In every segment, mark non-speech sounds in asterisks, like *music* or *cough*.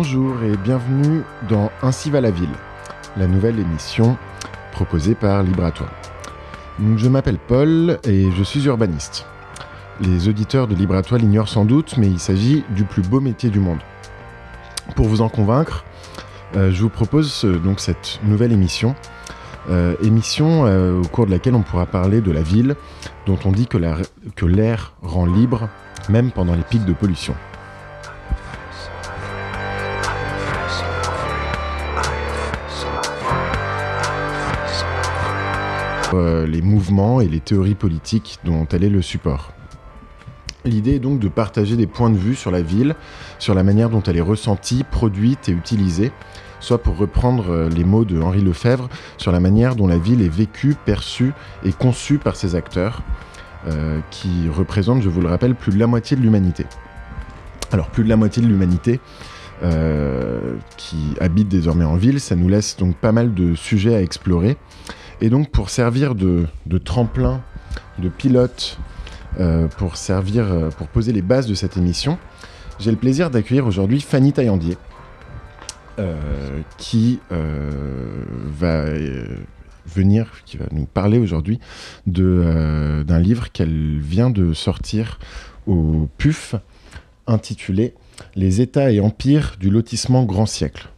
Bonjour et bienvenue dans Ainsi va la ville, la nouvelle émission proposée par Libratoire. Je m'appelle Paul et je suis urbaniste. Les auditeurs de Libratoire l'ignorent sans doute, mais il s'agit du plus beau métier du monde. Pour vous en convaincre, euh, je vous propose euh, donc cette nouvelle émission. Euh, émission au cours de laquelle on pourra parler de la ville, dont on dit que l'air rend libre, même pendant les pics de pollution. Les mouvements et les théories politiques dont elle est le support. L'idée est donc de partager des points de vue sur la ville, sur la manière dont elle est ressentie, produite et utilisée, soit pour reprendre euh, les mots de Henri Lefebvre, sur la manière dont la ville est vécue, perçue et conçue par ses acteurs, euh, qui représentent, je vous le rappelle, plus de la moitié de l'humanité. Alors plus de la moitié de l'humanité euh, qui habite désormais en ville, ça nous laisse donc pas mal de sujets à explorer. Et donc pour servir de, tremplin, de pilote, pour servir, pour poser les bases de cette émission, j'ai le plaisir d'accueillir aujourd'hui Fanny Taillandier, euh, qui euh, va euh, venir, qui va nous parler aujourd'hui d'un livre qu'elle vient de sortir au PUF, intitulé Les États et empires du lotissement grand siècle.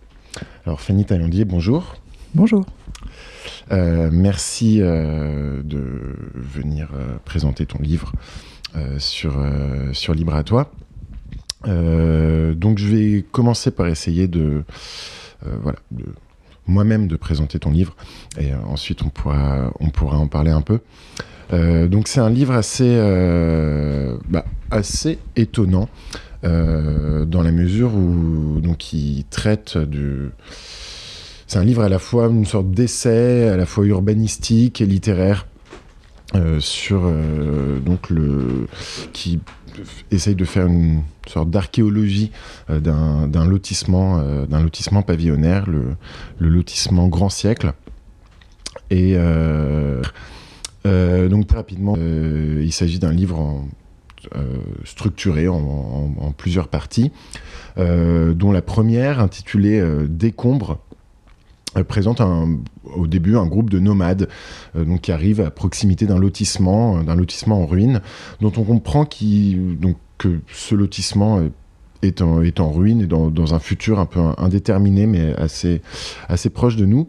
Alors Fanny Taillandier, bonjour. Bonjour. Merci de venir présenter ton livre sur, sur Libre à toi. Euh, donc je vais commencer par essayer de, euh, voilà, de moi-même de présenter ton livre et euh, ensuite on pourra, on pourra en parler un peu. donc c'est un livre assez, bah, assez étonnant dans la mesure où donc il traite du c'est un livre à la fois une sorte d'essai, à la fois urbanistique et littéraire sur donc le qui essaye de faire une sorte d'archéologie euh, d'un lotissement, euh, d'un lotissement pavillonnaire, le, lotissement Grand Siècle. Et euh, donc très rapidement, il s'agit d'un livre structuré en, plusieurs parties, dont la première, intitulée Décombre, présente un, au début un groupe de nomades donc qui arrivent à proximité d'un lotissement, d'un lotissement en ruine, dont on comprend donc que ce lotissement est en, est en ruine et dans, dans, un futur un peu indéterminé, mais assez, assez proche de nous.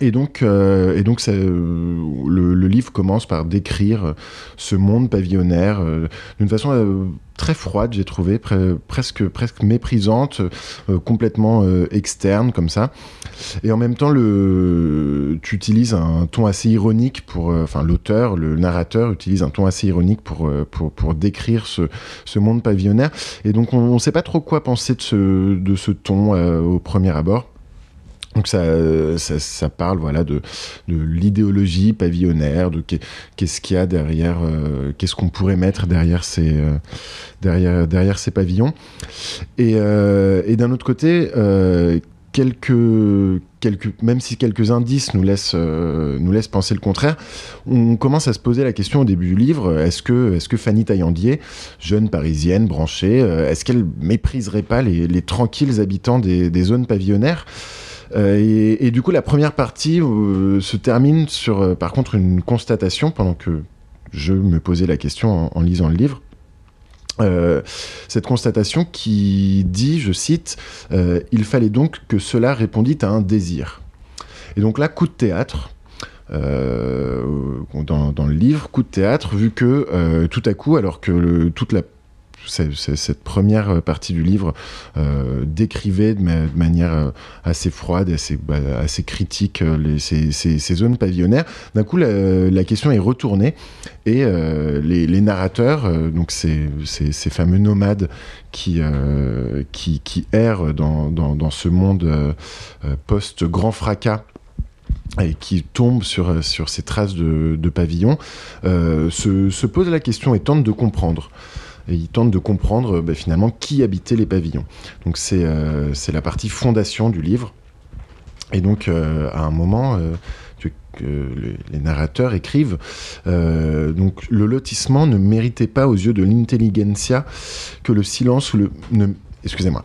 Et donc, euh, et donc euh, le, livre commence par décrire ce monde pavillonnaire euh, d'une façon très froide, j'ai trouvé, presque, presque méprisante, complètement externe comme ça. Et en même temps, tu utilises un ton assez ironique pour, enfin l'auteur, le narrateur utilise un ton assez ironique pour, pour, pour décrire ce, ce, monde pavillonnaire. Et donc on ne sait pas trop quoi penser de ce, de ce ton au premier abord. Donc ça, ça, parle voilà de, de l'idéologie pavillonnaire, de qu'est-ce qu'il y a derrière, euh, qu'est-ce qu'on pourrait mettre derrière ces, euh, derrière, derrière ces pavillons. Et, euh, et d'un autre côté, quelques, quelques, même si quelques indices nous laissent, nous laissent penser le contraire, on commence à se poser la question au début du livre est-ce que, est que Fanny Taillandier, jeune parisienne branchée, est-ce qu'elle mépriserait pas les, les tranquilles habitants des, des zones pavillonnaires? Euh, et, du coup, la première partie euh, se termine sur, euh, par contre, une constatation pendant que je me posais la question en, lisant le livre. cette constatation qui dit, je cite, Il fallait donc que cela répondît à un désir. Et donc là, coup de théâtre, dans, le livre, coup de théâtre, vu que tout à coup, alors que toute la cette première partie du livre euh, décrivait de, manière euh, assez froide, assez, bah, critique euh, ces, zones pavillonnaires. D'un coup, la, question est retournée et les, narrateurs, donc ces, fameux nomades qui, errent dans, ce monde post-grand fracas, et qui tombent sur, ces traces de, pavillons, se, se posent la question et tentent de comprendre et il tente de comprendre bah, finalement qui habitait les pavillons. Donc c'est euh, la partie fondation du livre. Et donc euh, à un moment, euh, les, narrateurs écrivent, donc le lotissement ne méritait pas aux yeux de l'intelligentsia que le silence ou le... Excusez-moi.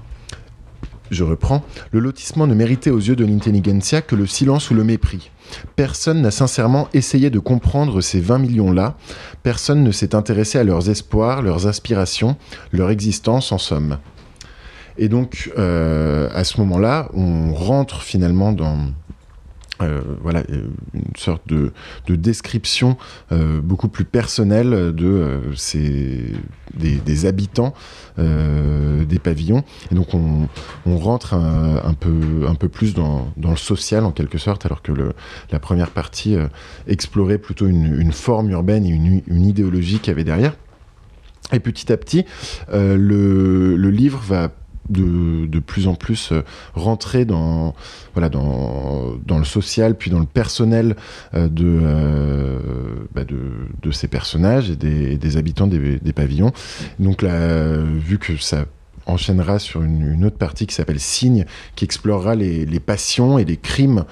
Je reprends, le lotissement ne méritait aux yeux de l'intelligentsia que le silence ou le mépris. Personne n'a sincèrement essayé de comprendre ces 20 millions-là, personne ne s'est intéressé à leurs espoirs, leurs aspirations, leur existence en somme. Et donc, euh, à ce moment-là, on rentre finalement dans, euh, voilà, euh, une sorte de, description euh, beaucoup plus personnelle de ces, des, habitants des pavillons. Et donc on, rentre un, peu, un peu plus dans, le social en quelque sorte, alors que le, la première partie explorait plutôt une, forme urbaine et une, une idéologie qu'il y avait derrière. Et petit à petit, le, le, livre va de, plus en plus euh, rentrer dans, voilà, dans, dans le social, puis dans le personnel euh, euh, bah, de, de, ces personnages et des, habitants des, pavillons. Donc là, vu que ça enchaînera sur une, autre partie qui s'appelle Signe, qui explorera les, passions et les crimes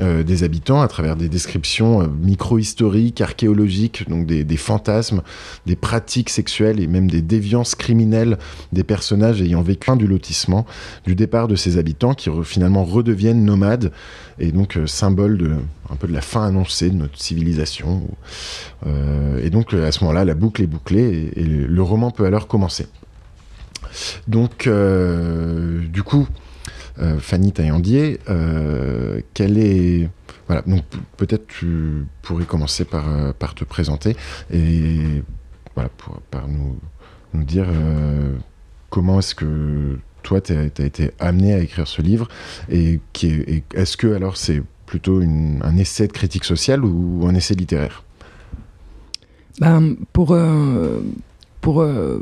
euh, des habitants à travers des descriptions euh, micro-historiques, archéologiques, donc des, fantasmes, des pratiques sexuelles et même des déviances criminelles des personnages ayant vécu du lotissement, du départ de ces habitants qui finalement redeviennent nomades et donc euh, symbole de un peu de la fin annoncée de notre civilisation. et donc à ce moment-là, la boucle est bouclée et, le roman peut alors commencer. Donc, du coup, euh, Fanny Taillandier, euh, quelle est... Voilà, donc peut-être tu pourrais commencer par, euh, te présenter et voilà, pour, par nous, nous dire comment est-ce que toi, tu as, été amené à écrire ce livre et, est, est-ce que alors c'est plutôt un essai de critique sociale ou, un essai littéraire? Ben, pour, pour euh,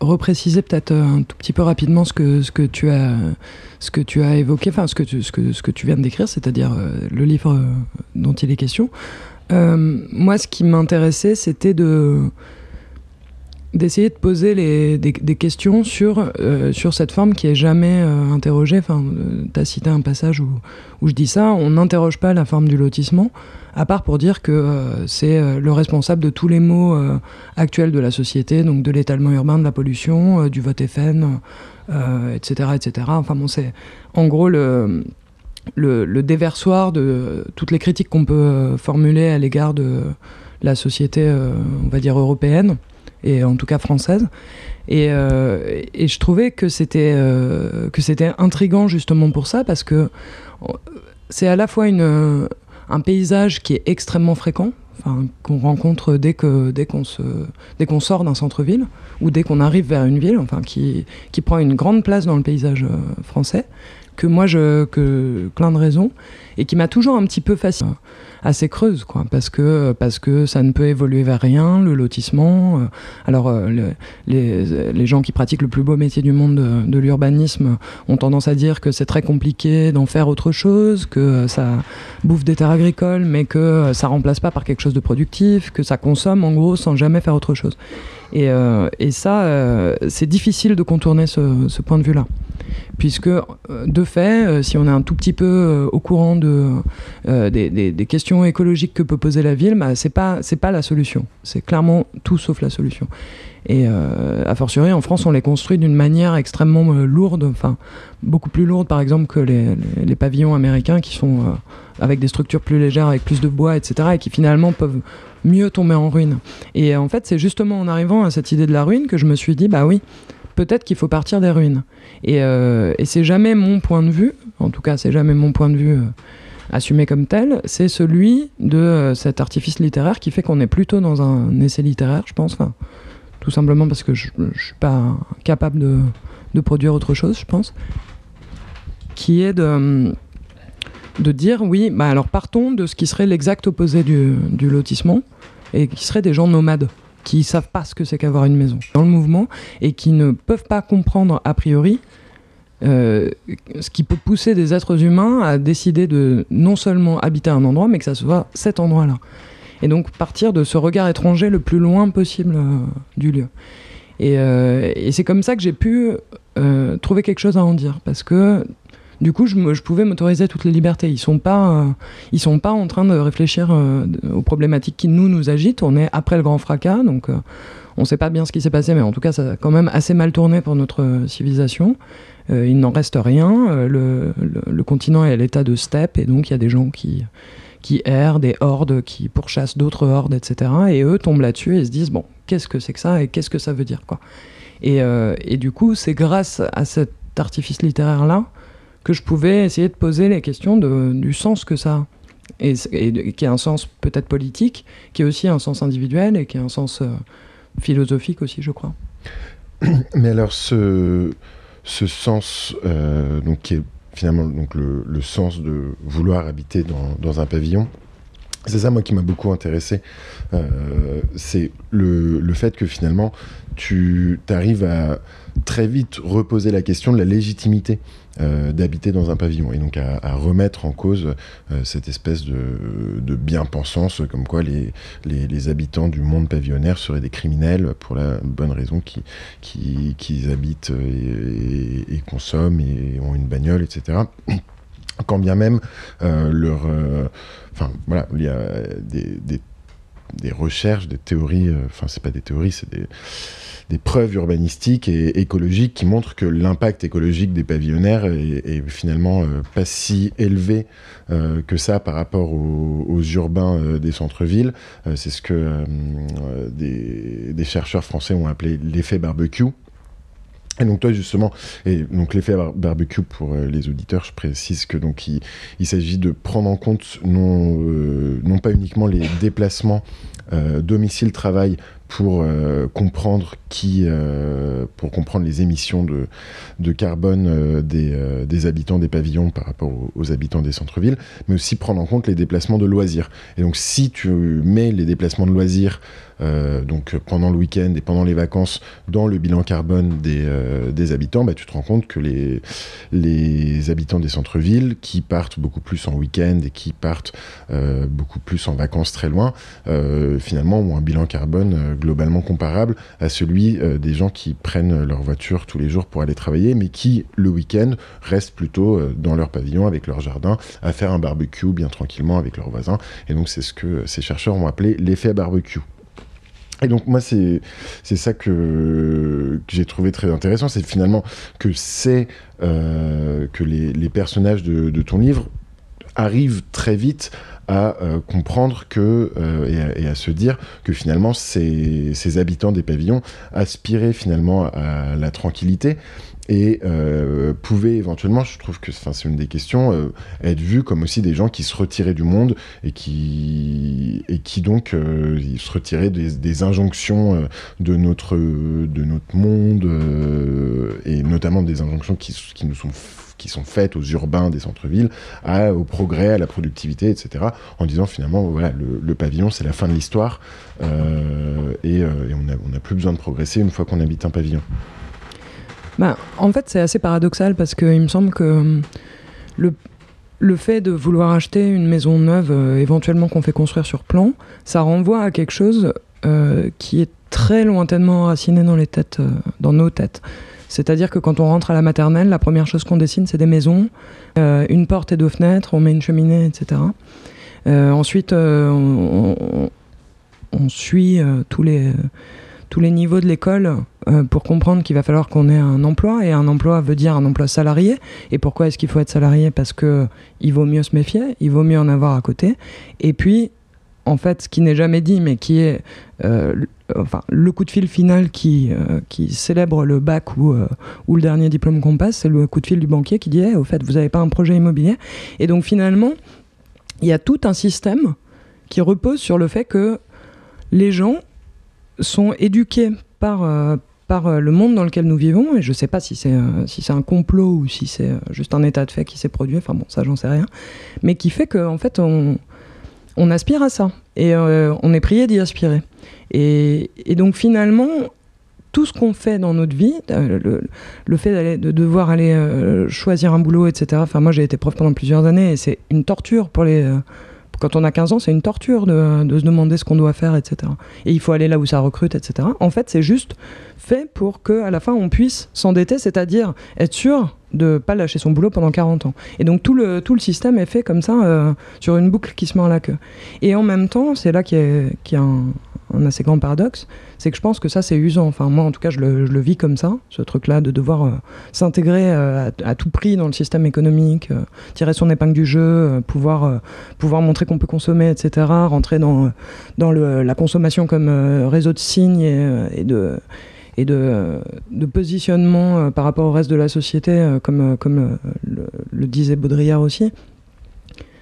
repréciser peut-être euh, un tout petit peu rapidement ce que, ce que, tu, as, ce que tu as évoqué, enfin ce que tu, ce que, ce que tu viens de décrire, c'est-à-dire euh, le livre dont il est question. moi, ce qui m'intéressait, c'était de d'essayer de poser des, questions sur, sur cette forme qui est jamais interrogée. Enfin, tu as cité un passage où, où je dis ça, on n'interroge pas la forme du lotissement à part pour dire que euh, c'est euh, le responsable de tous les maux euh, actuels de la société, donc de l'étalement urbain, de la pollution, du vote FN, etc., etc. Enfin bon, c'est en gros le, le, déversoir de toutes les critiques qu'on peut formuler à l'égard de la société, on va dire européenne, et en tout cas française. Et, et je trouvais que c'était que c'était intrigant justement pour ça, parce que c'est à la fois une un paysage qui est extrêmement fréquent, qu'on rencontre dès que dès qu'on se dès qu'on sort d'un centre-ville ou dès qu'on arrive vers une ville, enfin qui, qui prend une grande place dans le paysage euh, français, que moi je que plein de raisons et qui m'a toujours un petit peu fasciné assez creuse, quoi, parce que, parce que ça ne peut évoluer vers rien, le lotissement. Euh, alors, euh, les, les, gens qui pratiquent le plus beau métier du monde de, l'urbanisme ont tendance à dire que c'est très compliqué d'en faire autre chose, que ça bouffe des terres agricoles, mais que ça remplace pas par quelque chose de productif, que ça consomme en gros sans jamais faire autre chose. Et, euh, et ça, c'est difficile de contourner ce point de vue-là puisque de fait, si on est un tout petit peu au courant de, des, questions écologique que peut poser la ville, bah, c'est pas pas la solution. C'est clairement tout sauf la solution. Et euh, a fortiori, en France, on les construit d'une manière extrêmement euh, lourde, enfin beaucoup plus lourde, par exemple, que les, pavillons américains qui sont euh, avec des structures plus légères, avec plus de bois, etc., et qui finalement peuvent mieux tomber en ruine. Et en fait, c'est justement en arrivant à cette idée de la ruine que je me suis dit, bah oui, peut-être qu'il faut partir des ruines. Et, et c'est jamais mon point de vue, en tout cas, c'est jamais mon point de vue assumé comme tel, c'est celui de euh, cet artifice littéraire qui fait qu'on est plutôt dans un essai littéraire, je pense. Tout simplement parce que je ne suis pas capable de, de, produire autre chose, je pense. Qui est de, de dire, oui, bah alors partons de ce qui serait l'exact opposé du, du lotissement, et qui serait des gens nomades qui savent pas ce que c'est qu'avoir une maison dans le mouvement et qui ne peuvent pas comprendre a priori euh, ce qui peut pousser des êtres humains à décider de non seulement habiter un endroit, mais que ça soit cet endroit-là. Et donc partir de ce regard étranger le plus loin possible euh, du lieu. Euh, et, c'est comme ça que j'ai pu trouver quelque chose à en dire, parce que du coup, je, pouvais m'autoriser toutes les libertés. Ils sont pas, ils sont pas en train de réfléchir aux problématiques qui nous nous agitent. On est après le grand fracas, donc on ne sait pas bien ce qui s'est passé, mais en tout cas, ça a quand même assez mal tourné pour notre civilisation. il n'en reste rien. Le, continent est à l'état de steppe, et donc il y a des gens qui, qui errent, des hordes qui pourchassent d'autres hordes, etc. Et eux tombent là-dessus et se disent, bon, qu'est-ce que c'est que ça et qu'est-ce que ça veut dire quoi. Et, et du coup, c'est grâce à cet artifice littéraire-là que je pouvais essayer de poser les questions du sens que ça a. Et, qui a un sens peut-être politique, qui a aussi un sens individuel et qui a un sens euh, philosophique aussi, je crois. *coughs* Mais alors, ce, ce sens, euh, donc, qui est finalement donc, le, le, sens de vouloir habiter dans, dans un pavillon, c'est ça, moi, qui m'a beaucoup intéressé. Euh, c'est le, le, fait que finalement, tu arrives à très vite reposer la question de la légitimité euh, d'habiter dans un pavillon et donc à, remettre en cause euh, cette espèce de, bien-pensance comme quoi les, les, habitants du monde pavillonnaire seraient des criminels pour la bonne raison qu'ils qui, habitent et, consomment et ont une bagnole, etc. Quand bien même euh, leur... Enfin voilà, il y a des, des, recherches, des théories, enfin c'est pas des théories, c'est des des preuves urbanistiques et écologiques qui montrent que l'impact écologique des pavillonnaires est, finalement euh, pas si élevé euh, que ça par rapport aux, urbains euh, des centres-villes. C'est ce que des, chercheurs français ont appelé l'effet barbecue. Et donc toi justement, et donc l'effet barbecue pour les auditeurs, je précise que donc il s'agit de prendre en compte non, non pas uniquement les déplacements domicile-travail pour euh, comprendre qui, euh, pour comprendre les émissions de, de carbone euh, des, des, habitants des pavillons par rapport aux, habitants des centres-villes, mais aussi prendre en compte les déplacements de loisirs. Et donc, si tu mets les déplacements de loisirs donc pendant le week-end et pendant les vacances dans le bilan carbone des, des habitants, bah, tu te rends compte que les, habitants des centres-villes qui partent beaucoup plus en week-end et qui partent beaucoup plus en vacances très loin, finalement ont un bilan carbone globalement comparable à celui euh, des gens qui prennent leur voiture tous les jours pour aller travailler, mais qui, le week-end, restent plutôt euh, dans leur pavillon avec leur jardin à faire un barbecue bien tranquillement avec leurs voisins. Et donc, c'est ce que ces chercheurs ont appelé l'effet barbecue. Et donc moi c'est ça que, j'ai trouvé très intéressant, c'est finalement que c'est euh, que les, personnages de, ton livre arrivent très vite à euh, comprendre que euh, et, à, se dire que finalement ces, habitants des pavillons aspiraient finalement à la tranquillité et euh, pouvaient éventuellement, je trouve que c'est une des questions, euh, être vus comme aussi des gens qui se retiraient du monde et qui, et qui donc ils se retiraient des, des injonctions de, notre, de notre monde et notamment des injonctions qui, qui nous sont qui sont faites aux urbains des centres-villes, au progrès, à la productivité, etc. En disant finalement, voilà, le, pavillon, c'est la fin de l'histoire euh, et, euh, on n'a plus besoin de progresser une fois qu'on habite un pavillon. Bah, en fait, c'est assez paradoxal parce qu'il me semble que hum, le, fait de vouloir acheter une maison neuve, euh, éventuellement qu'on fait construire sur plan, ça renvoie à quelque chose qui est très lointainement enraciné têtes, dans nos têtes. C'est-à-dire que quand on rentre à la maternelle, la première chose qu'on dessine, c'est des maisons, euh, une porte et deux fenêtres, on met une cheminée, etc. Euh, ensuite, euh, on, suit tous, les, tous les niveaux de l'école pour comprendre qu'il va falloir qu'on ait un emploi, et un emploi veut dire un emploi salarié. Et pourquoi est-ce qu'il faut être salarié? Parce que il vaut mieux se méfier, il vaut mieux en avoir à côté. Et puis, en fait, ce qui n'est jamais dit, mais qui est euh, enfin, le coup de fil final qui, euh, qui célèbre le bac ou, euh, ou le dernier diplôme qu'on passe, c'est le coup de fil du banquier qui dit au fait, vous n'avez pas un projet immobilier. Et donc, finalement, il y a tout un système qui repose sur le fait que les gens sont éduqués par, par le monde dans lequel nous vivons, et je ne sais pas si c'est si c'est un complot ou si c'est juste un état de fait qui s'est produit, enfin bon, ça j'en sais rien, mais qui fait qu'en en fait on, on aspire à ça. Et euh, on est prié d'y aspirer. Et, donc finalement, tout ce qu'on fait dans notre vie, euh, le, fait de devoir aller euh, choisir un boulot, etc. Enfin, moi, j'ai été prof pendant plusieurs années et c'est une torture pour les. Quand on a 15 ans, c'est une torture de, se demander ce qu'on doit faire, etc. Et il faut aller là où ça recrute, etc. En fait, c'est juste fait pour qu'à la fin, on puisse s'endetter, c'est-à-dire être sûr de pas lâcher son boulot pendant 40 ans. Et donc tout le, tout le système est fait comme ça, euh, sur une boucle qui se met à la queue. Et en même temps, c'est là qu'il y, a, un, un assez grand paradoxe, c'est que je pense que ça c'est usant. Enfin moi en tout cas je le, je le vis comme ça, ce truc-là de devoir euh, s'intégrer euh, à, tout prix dans le système économique, euh, tirer son épingle du jeu, pouvoir, pouvoir montrer qu'on peut consommer, etc. Rentrer dans, dans la consommation comme réseau de signes et, de et de, de positionnement par rapport au reste de la société, comme, comme le disait Baudrillard aussi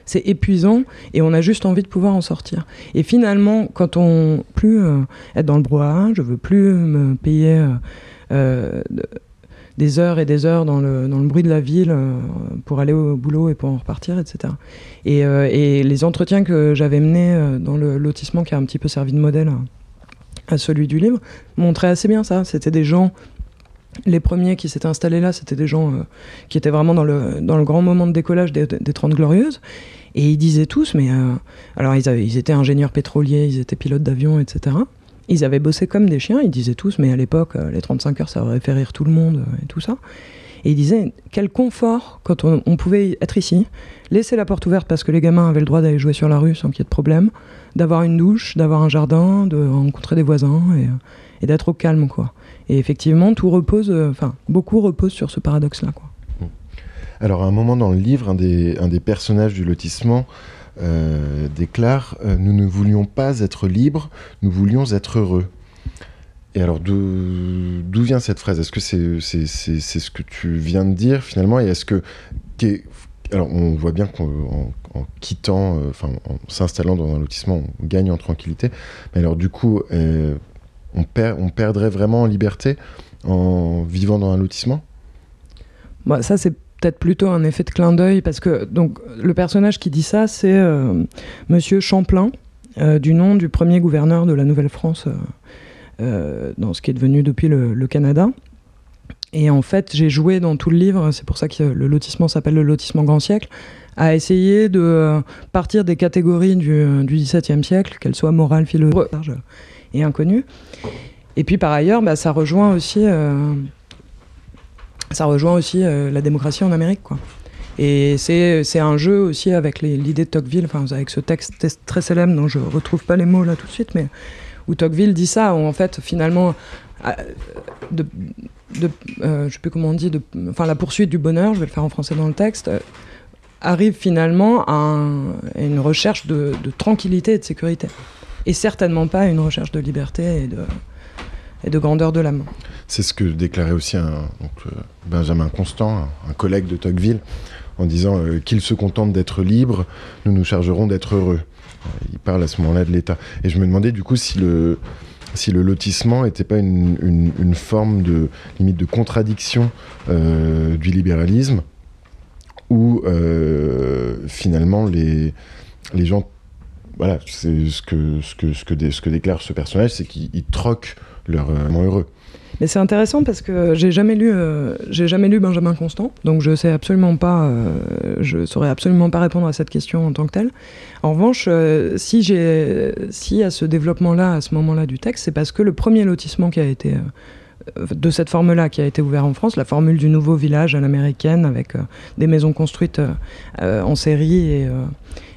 c'est épuisant et on a juste envie de pouvoir en sortir. Et finalement, quand on plus euh, être dans le brouhaha, je veux plus me payer euh, euh, des heures et des heures dans le, dans le bruit de la ville pour aller au boulot et pour en repartir, etc. Et, et les entretiens que j'avais menés dans le lotissement qui a un petit peu servi de modèle à celui du livre montraient assez bien ça. C'était des gens les premiers qui s'étaient installés là, c'était des gens euh, qui étaient vraiment dans le, dans le grand moment de décollage des, des 30 Glorieuses. Et ils disaient tous, mais. Euh, alors, ils, étaient ingénieurs pétroliers, ils étaient pilotes d'avion, etc. Ils avaient bossé comme des chiens, ils disaient tous, mais à l'époque, euh, les 35 heures, ça aurait fait rire tout le monde et tout ça. Et ils disaient, quel confort quand on, on, pouvait être ici, laisser la porte ouverte parce que les gamins avaient le droit d'aller jouer sur la rue sans qu'il y ait de problème, d'avoir une douche, d'avoir un jardin, de rencontrer des voisins et, et d'être au calme, quoi. Et effectivement, tout repose, enfin, beaucoup repose sur ce paradoxe-là, quoi. Alors, à un moment dans le livre, un des, personnages du lotissement euh, déclare euh, Nous ne voulions pas être libres, nous voulions être heureux. Et alors, d'où vient cette phrase? Est-ce que c'est ce que tu viens de dire finalement? Et est-ce que. Qu alors, on voit bien qu'en en quittant, euh, enfin, en s'installant dans un lotissement, on gagne en tranquillité. Mais alors, du coup, euh, on, perd, on perdrait vraiment en liberté en vivant dans un lotissement? Bah, Ça, c'est peut-être plutôt un effet de clin d'œil parce que donc le personnage qui dit ça, c'est euh, Monsieur Champlain, euh, du nom du premier gouverneur de la Nouvelle-France, euh, dans ce qui est devenu depuis le, le Canada. Et en fait, j'ai joué dans tout le livre, c'est pour ça que le lotissement s'appelle le lotissement grand siècle, à essayer de partir des catégories du, du XVIIe siècle, qu'elles soient morales, philosophiques et inconnues. Et puis par ailleurs, bah, ça rejoint aussi euh, ça rejoint aussi euh, la démocratie en Amérique. Quoi. Et c'est un jeu aussi avec l'idée de Tocqueville, avec ce texte très célèbre dont je ne retrouve pas les mots là tout de suite, mais où Tocqueville dit ça, où en fait, finalement, de, de, euh, je sais plus comment on dit, enfin, la poursuite du bonheur, je vais le faire en français dans le texte, arrive finalement à, un, à une recherche de, tranquillité et de sécurité. Et certainement pas une recherche de liberté et de, et de grandeur de l'âme. C'est ce que déclarait aussi euh, Benjamin Constant, un, collègue de Tocqueville, en disant euh, qu'il se contente d'être libre, nous nous chargerons d'être heureux. Euh, il parle à ce moment-là de l'État. Et je me demandais du coup si le, lotissement n'était pas une, forme de limite de contradiction euh, du libéralisme, où finalement les gens voilà, c'est ce que, ce, que, ce, que déclare ce personnage, c'est qu'il troque leur euh, heureux. Mais c'est intéressant parce que j'ai jamais lu, euh, j'ai jamais lu Benjamin Constant, donc je sais absolument pas, euh, je saurais absolument pas répondre à cette question en tant que telle. En revanche, si j'ai, si à ce développement-là, à ce moment-là du texte, c'est parce que le premier lotissement qui a été de cette forme-là qui a été ouvert en France, la formule du nouveau village à l'américaine avec euh, des maisons construites euh, en série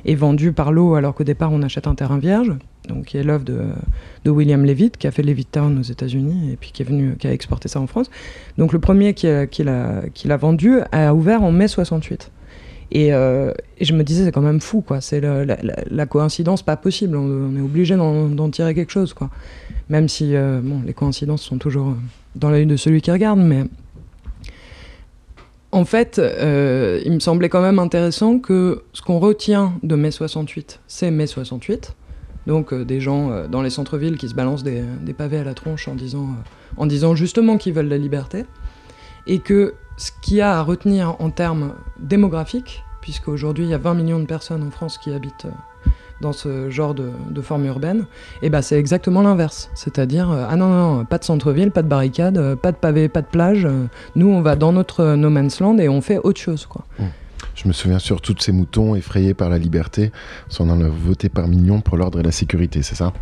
et, vendues par lot alors qu'au départ on achète un terrain vierge, donc qui est l'œuvre de, de, William Levitt qui a fait Levittown aux États-Unis et puis qui est venu, qui a exporté ça en France. Donc le premier qui l'a qui qui vendu a ouvert en mai 68. Et, euh, je me disais, c'est quand même fou, quoi. C'est la, la, la, coïncidence pas possible. On, on est obligé d'en tirer quelque chose, quoi. Même si, euh, bon, les coïncidences sont toujours dans l'œil de celui qui regarde, mais en fait, euh, il me semblait quand même intéressant que ce qu'on retient de mai 68, c'est mai 68. Donc euh, des gens euh, dans les centres-villes qui se balancent des, des, pavés à la tronche en disant, en disant justement qu'ils veulent la liberté. Et que ce qu'il y a à retenir en termes démographiques, puisque aujourd'hui il y a 20 millions de personnes en France qui habitent dans ce genre de, de forme urbaine, et ben c'est exactement l'inverse. C'est-à-dire, euh, ah non, non, non, pas de centre-ville, pas de barricade, euh, pas de pavé, pas de plage. Euh, nous, on va dans notre no man's land et on fait autre chose. Quoi. Mmh. Je me souviens surtout de ces moutons effrayés par la liberté, on en a voté par millions pour l'ordre et la sécurité, c'est ça?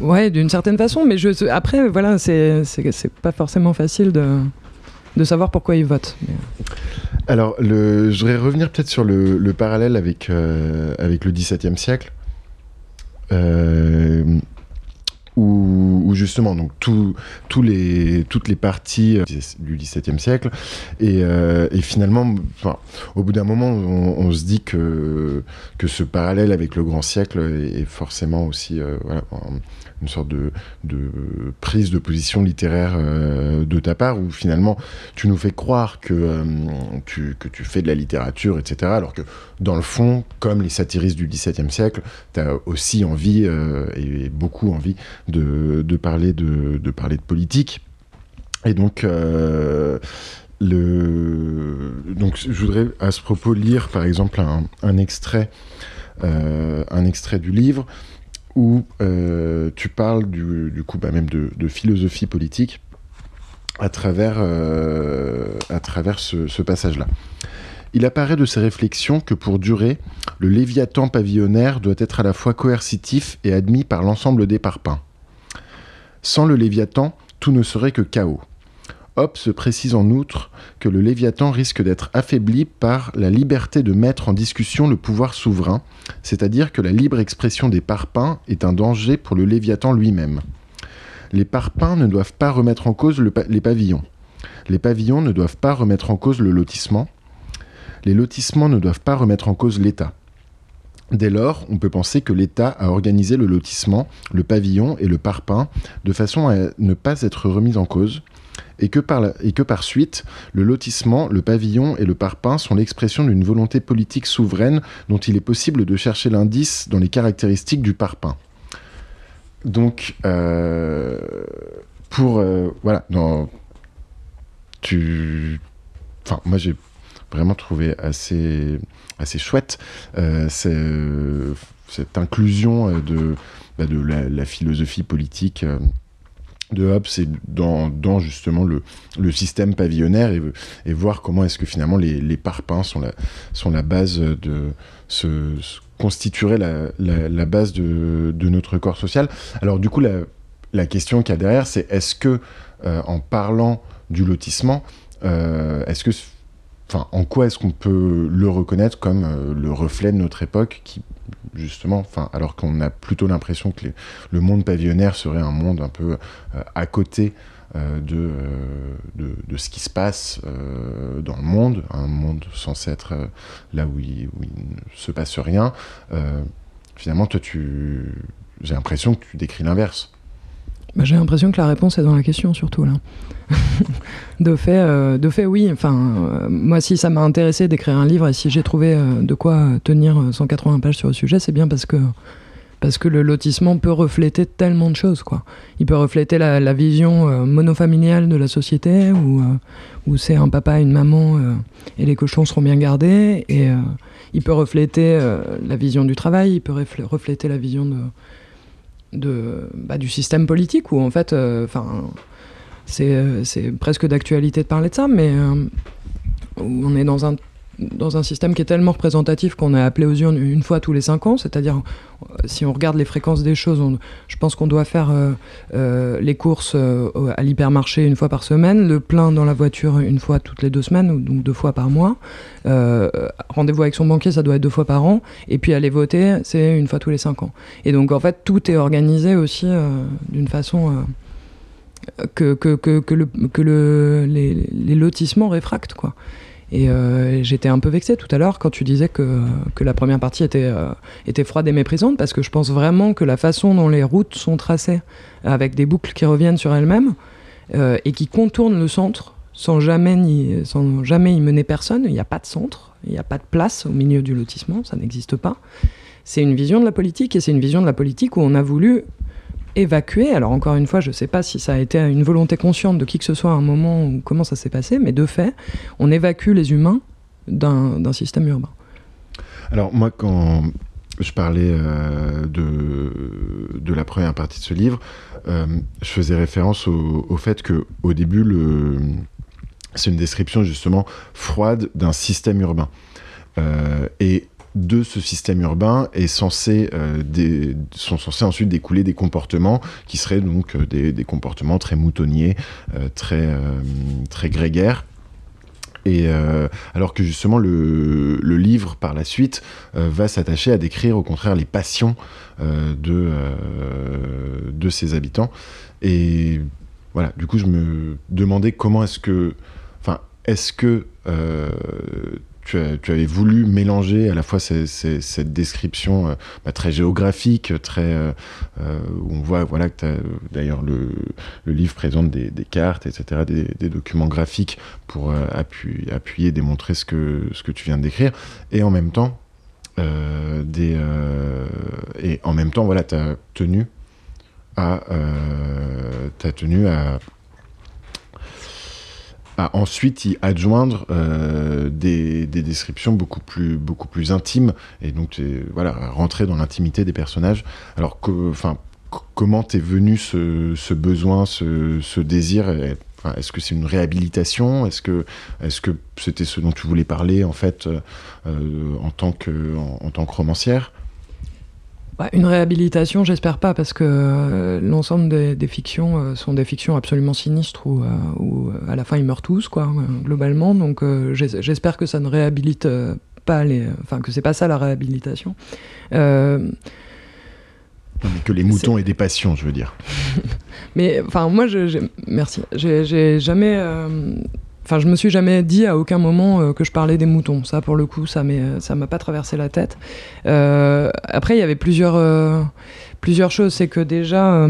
Ouais, d'une certaine façon, mais je, après, voilà, c'est pas forcément facile de, de savoir pourquoi ils votent. Mais... Alors, le, je voudrais revenir peut-être sur le, le, parallèle avec, euh, avec le XVIIe siècle, euh, justement donc tous les, toutes les parties du XVIIe siècle. Et, et finalement au bout d'un moment on, se dit que, que ce parallèle avec le grand siècle est, forcément aussi voilà, une sorte de, prise de position littéraire de ta part où finalement tu nous fais croire que, tu, que tu fais de la littérature etc alors que dans le fond comme les satiristes du XVIIe siècle tu as aussi envie et beaucoup envie de, parler de, de, parler de politique. Et donc, euh, le... donc, je voudrais à ce propos lire par exemple un, un extrait, euh, un extrait du livre où euh, tu parles du, du coup bah, même de, de, philosophie politique à travers, à travers ce, ce passage-là. Il apparaît de ces réflexions que pour durer, le léviathan pavillonnaire doit être à la fois coercitif et admis par l'ensemble des parpaings. Sans le léviathan, tout ne serait que chaos. Hobbes précise en outre que le léviathan risque d'être affaibli par la liberté de mettre en discussion le pouvoir souverain, c'est-à-dire que la libre expression des parpaings est un danger pour le léviathan lui-même. Les parpaings ne doivent pas remettre en cause les pavillons. Les pavillons ne doivent pas remettre en cause le lotissement, les lotissements ne doivent pas remettre en cause l'État. Dès lors, on peut penser que l'État a organisé le lotissement, le pavillon et le parpaing de façon à ne pas être remis en cause, et que, par suite, le lotissement, le pavillon et le parpaing sont l'expression d'une volonté politique souveraine dont il est possible de chercher l'indice dans les caractéristiques du parpaing. Donc, euh, pour... Euh, voilà, dans, tu... Enfin, moi j'ai vraiment trouvé assez, assez chouette euh, cette inclusion euh, de, bah, de la, philosophie politique euh, de Hobbes et dans, dans, justement le, le, système pavillonnaire et, voir comment est-ce que finalement les, les, parpaings sont la, sont la base de ce, la, la, la, base de, de, notre corps social. Alors du coup la, la question qu'il y a derrière c'est est-ce que en parlant du lotissement est-ce que en quoi est-ce qu'on peut le reconnaître comme euh, le reflet de notre époque qui, justement, alors qu'on a plutôt l'impression que le monde pavillonnaire serait un monde un peu euh, à côté euh, de, ce qui se passe dans le monde, un monde censé être là où il, où il, ne se passe rien. finalement, toi, tu, j'ai l'impression que tu décris l'inverse. Bah, j'ai l'impression que la réponse est dans la question, surtout là. *laughs* de, fait, euh, de fait, oui. Enfin, euh, moi, si ça m'a intéressé d'écrire un livre et si j'ai trouvé euh, de quoi tenir 180 pages sur le sujet, c'est bien parce que, parce que le lotissement peut refléter tellement de choses. Quoi. Il peut refléter la, la vision monofamiliale de la société, où, où c'est un papa une maman et les cochons seront bien gardés. Et il peut refléter la vision du travail, il peut refléter la vision de de, bah, du système politique où en fait, euh, enfin, euh, c'est presque d'actualité de parler de ça, mais euh, on est dans un dans un système qui est tellement représentatif qu'on est appelé aux urnes une fois tous les cinq ans, c'est-à-dire euh, si on regarde les fréquences des choses, je pense qu'on doit faire euh, euh, les courses à l'hypermarché une fois par semaine, le plein dans la voiture une fois toutes les deux semaines, donc deux fois par mois. Rendez-vous avec son banquier, ça doit être deux fois par an, et puis aller voter, c'est une fois tous les cinq ans. Et donc en fait, tout est organisé aussi d'une façon que, que, que, que, le, que le, les, les lotissements réfractent, quoi. Et euh, j'étais un peu vexée tout à l'heure quand tu disais que, que la première partie était, euh, était froide et méprisante, parce que je pense vraiment que la façon dont les routes sont tracées, avec des boucles qui reviennent sur elles-mêmes, euh, et qui contournent le centre, sans jamais, sans jamais y mener personne, il n'y a pas de centre, il n'y a pas de place au milieu du lotissement, ça n'existe pas. C'est une vision de la politique, et c'est une vision de la politique où on a voulu évacuer. Alors encore une fois, je ne sais pas si ça a été une volonté consciente de qui que ce soit à un moment ou comment ça s'est passé, mais de fait, on évacue les humains d'un système urbain. Alors moi, quand je parlais euh, de, la première partie de ce livre, euh, je faisais référence au, fait que au début, c'est une description justement froide d'un système urbain. Euh, et de ce système urbain est censé, euh, sont censés ensuite découler des comportements qui seraient donc euh, des, des, comportements très moutonniers, euh, très, très grégaires. Et alors que justement le, le, livre par la suite va s'attacher à décrire au contraire les passions de, de de ses habitants. Et voilà, du coup, je me demandais comment est-ce que, enfin, est-ce que tu, avais voulu mélanger à la fois cette description bah, très géographique, très où on voit voilà que d'ailleurs le, livre présente des, cartes, etc., des, documents graphiques pour appuyer, démontrer ce que ce que tu viens de décrire, et en même temps euh, des, euh, et en même temps, voilà, tu as tenu à, euh, as tenu à, ensuite y adjoindre des, des, descriptions beaucoup plus, beaucoup plus intimes et donc voilà, rentrer dans l'intimité des personnages. Alors, enfin, comment t'es venu ce, besoin, ce, désir? Est-ce que c'est une réhabilitation? Est-ce que que c'était ce dont tu voulais parler en fait euh, euh, en tant que en, tant que romancière? Bah, une réhabilitation, j'espère pas, parce que euh, l'ensemble des, fictions sont des fictions absolument sinistres où, où, à la fin ils meurent tous, quoi, globalement. Donc j'espère que ça ne réhabilite pas les, enfin que c'est pas ça la réhabilitation que les moutons aient des passions, je veux dire. *laughs* Mais enfin, moi, je, merci. J'ai jamais. Euh, enfin, je me suis jamais dit à aucun moment euh, que je parlais des moutons. Ça, pour le coup, ça ça m'a pas traversé la tête. Euh, après, il y avait plusieurs, choses. C'est que déjà,